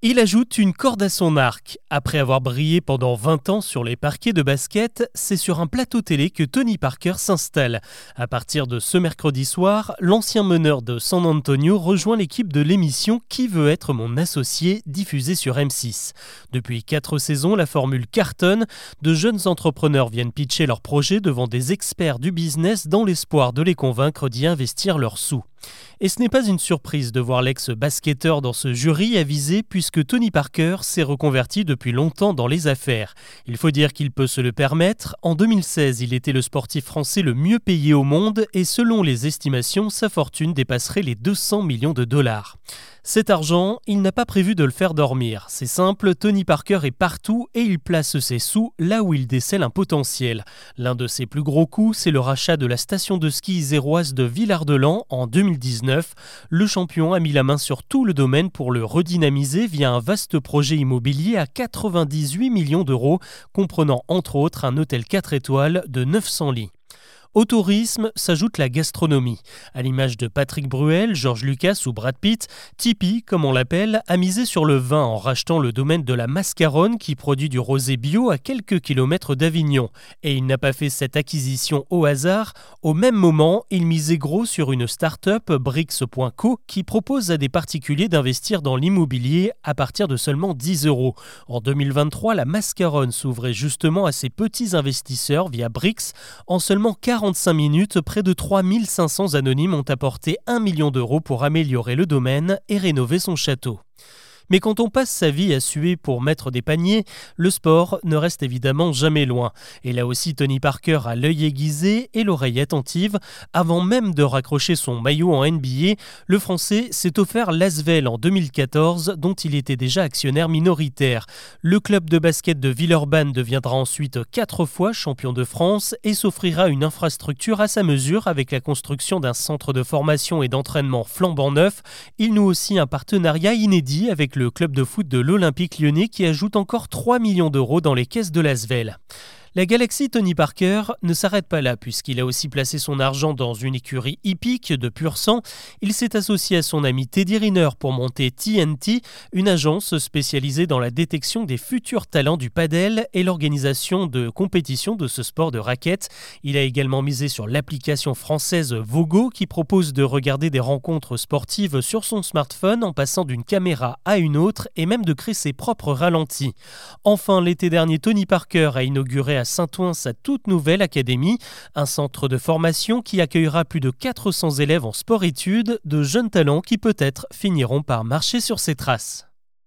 Il ajoute une corde à son arc. Après avoir brillé pendant 20 ans sur les parquets de basket, c'est sur un plateau télé que Tony Parker s'installe. À partir de ce mercredi soir, l'ancien meneur de San Antonio rejoint l'équipe de l'émission Qui veut être mon associé diffusée sur M6. Depuis 4 saisons, la formule cartonne. De jeunes entrepreneurs viennent pitcher leurs projets devant des experts du business dans l'espoir de les convaincre d'y investir leurs sous. Et ce n'est pas une surprise de voir l'ex-basketteur dans ce jury avisé puisque Tony Parker s'est reconverti depuis longtemps dans les affaires. Il faut dire qu'il peut se le permettre. En 2016, il était le sportif français le mieux payé au monde et selon les estimations, sa fortune dépasserait les 200 millions de dollars. Cet argent, il n'a pas prévu de le faire dormir. C'est simple, Tony Parker est partout et il place ses sous là où il décèle un potentiel. L'un de ses plus gros coups, c'est le rachat de la station de ski iséroise de Villard-de-Lans en 2019. Le champion a mis la main sur tout le domaine pour le redynamiser via un vaste projet immobilier à 98 millions d'euros, comprenant entre autres un hôtel 4 étoiles de 900 lits. Au tourisme s'ajoute la gastronomie. À l'image de Patrick Bruel, George Lucas ou Brad Pitt, Tipeee, comme on l'appelle, a misé sur le vin en rachetant le domaine de la Mascaronne qui produit du rosé bio à quelques kilomètres d'Avignon. Et il n'a pas fait cette acquisition au hasard. Au même moment, il misait gros sur une start-up, Brix.co, qui propose à des particuliers d'investir dans l'immobilier à partir de seulement 10 euros. En 2023, la Mascaronne s'ouvrait justement à ces petits investisseurs via Brix en seulement 40 45 minutes, près de 3500 anonymes ont apporté 1 million d'euros pour améliorer le domaine et rénover son château. Mais quand on passe sa vie à suer pour mettre des paniers, le sport ne reste évidemment jamais loin. Et là aussi, Tony Parker a l'œil aiguisé et l'oreille attentive. Avant même de raccrocher son maillot en NBA, le Français s'est offert Lasvel en 2014, dont il était déjà actionnaire minoritaire. Le club de basket de Villeurbanne deviendra ensuite quatre fois champion de France et s'offrira une infrastructure à sa mesure avec la construction d'un centre de formation et d'entraînement flambant neuf. Il noue aussi un partenariat inédit avec le club de foot de l'Olympique lyonnais qui ajoute encore 3 millions d'euros dans les caisses de l'Asvel. La galaxie Tony Parker ne s'arrête pas là puisqu'il a aussi placé son argent dans une écurie hippique de pur sang. Il s'est associé à son ami Teddy Riner pour monter TNT, une agence spécialisée dans la détection des futurs talents du padel et l'organisation de compétitions de ce sport de raquette. Il a également misé sur l'application française Vogo qui propose de regarder des rencontres sportives sur son smartphone en passant d'une caméra à une autre et même de créer ses propres ralentis. Enfin, l'été dernier, Tony Parker a inauguré à Saint-Ouen sa toute nouvelle académie, un centre de formation qui accueillera plus de 400 élèves en sport-études, de jeunes talents qui peut-être finiront par marcher sur ses traces.